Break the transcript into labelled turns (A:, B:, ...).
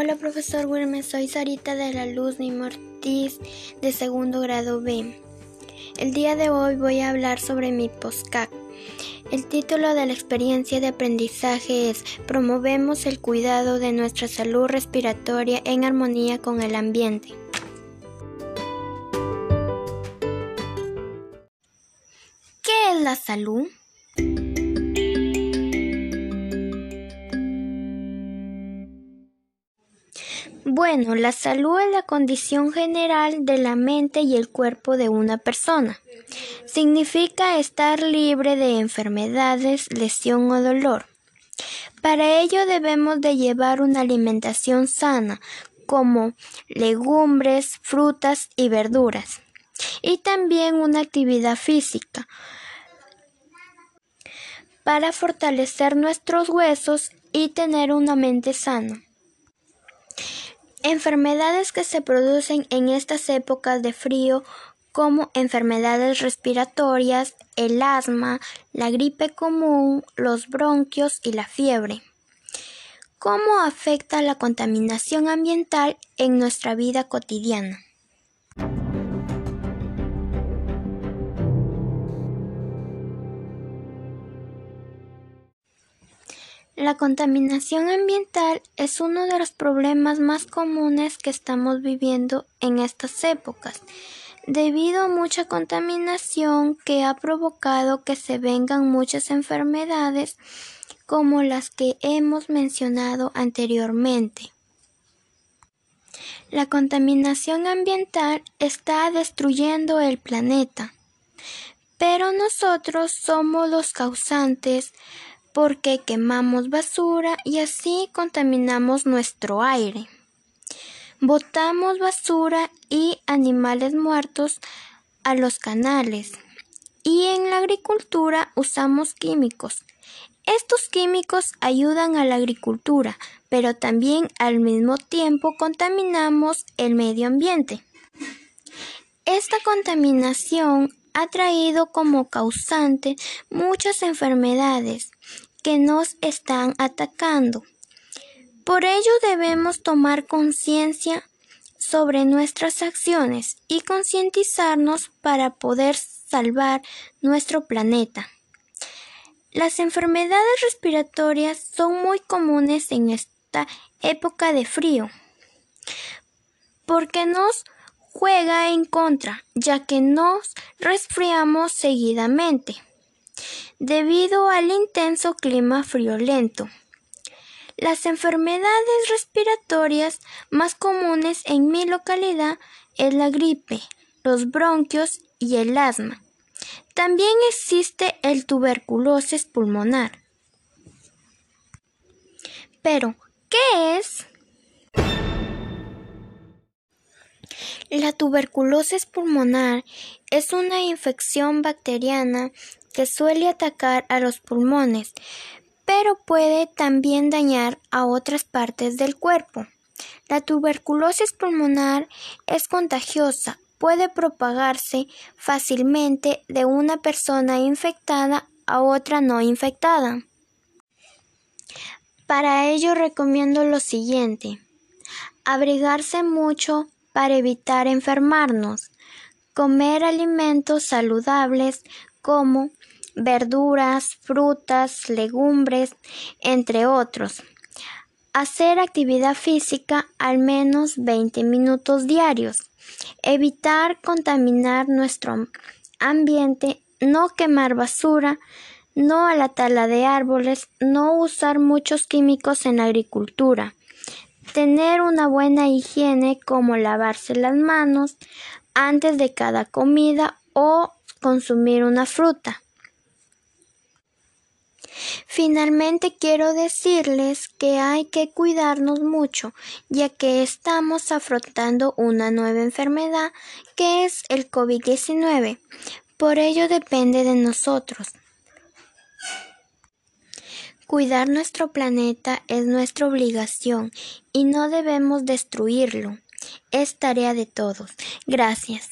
A: Hola profesor Wilmer, soy Sarita de la Luz Nimo Ortiz de segundo grado B. El día de hoy voy a hablar sobre mi postcat. El título de la experiencia de aprendizaje es Promovemos el cuidado de nuestra salud respiratoria en armonía con el ambiente. ¿Qué es la salud? Bueno, la salud es la condición general de la mente y el cuerpo de una persona. Significa estar libre de enfermedades, lesión o dolor. Para ello debemos de llevar una alimentación sana, como legumbres, frutas y verduras, y también una actividad física para fortalecer nuestros huesos y tener una mente sana. Enfermedades que se producen en estas épocas de frío como enfermedades respiratorias, el asma, la gripe común, los bronquios y la fiebre. ¿Cómo afecta la contaminación ambiental en nuestra vida cotidiana? La contaminación ambiental es uno de los problemas más comunes que estamos viviendo en estas épocas, debido a mucha contaminación que ha provocado que se vengan muchas enfermedades como las que hemos mencionado anteriormente. La contaminación ambiental está destruyendo el planeta, pero nosotros somos los causantes porque quemamos basura y así contaminamos nuestro aire. Botamos basura y animales muertos a los canales y en la agricultura usamos químicos. Estos químicos ayudan a la agricultura, pero también al mismo tiempo contaminamos el medio ambiente. Esta contaminación ha traído como causante muchas enfermedades que nos están atacando. Por ello debemos tomar conciencia sobre nuestras acciones y concientizarnos para poder salvar nuestro planeta. Las enfermedades respiratorias son muy comunes en esta época de frío porque nos juega en contra, ya que nos resfriamos seguidamente debido al intenso clima friolento. Las enfermedades respiratorias más comunes en mi localidad es la gripe, los bronquios y el asma. También existe el tuberculosis pulmonar. Pero, ¿qué es? La tuberculosis pulmonar es una infección bacteriana que suele atacar a los pulmones, pero puede también dañar a otras partes del cuerpo. La tuberculosis pulmonar es contagiosa, puede propagarse fácilmente de una persona infectada a otra no infectada. Para ello recomiendo lo siguiente. Abrigarse mucho para evitar enfermarnos, comer alimentos saludables como verduras, frutas, legumbres, entre otros. Hacer actividad física al menos 20 minutos diarios. Evitar contaminar nuestro ambiente, no quemar basura, no a la tala de árboles, no usar muchos químicos en la agricultura, Tener una buena higiene como lavarse las manos antes de cada comida o consumir una fruta. Finalmente quiero decirles que hay que cuidarnos mucho, ya que estamos afrontando una nueva enfermedad que es el COVID-19. Por ello depende de nosotros. Cuidar nuestro planeta es nuestra obligación y no debemos destruirlo. Es tarea de todos. Gracias.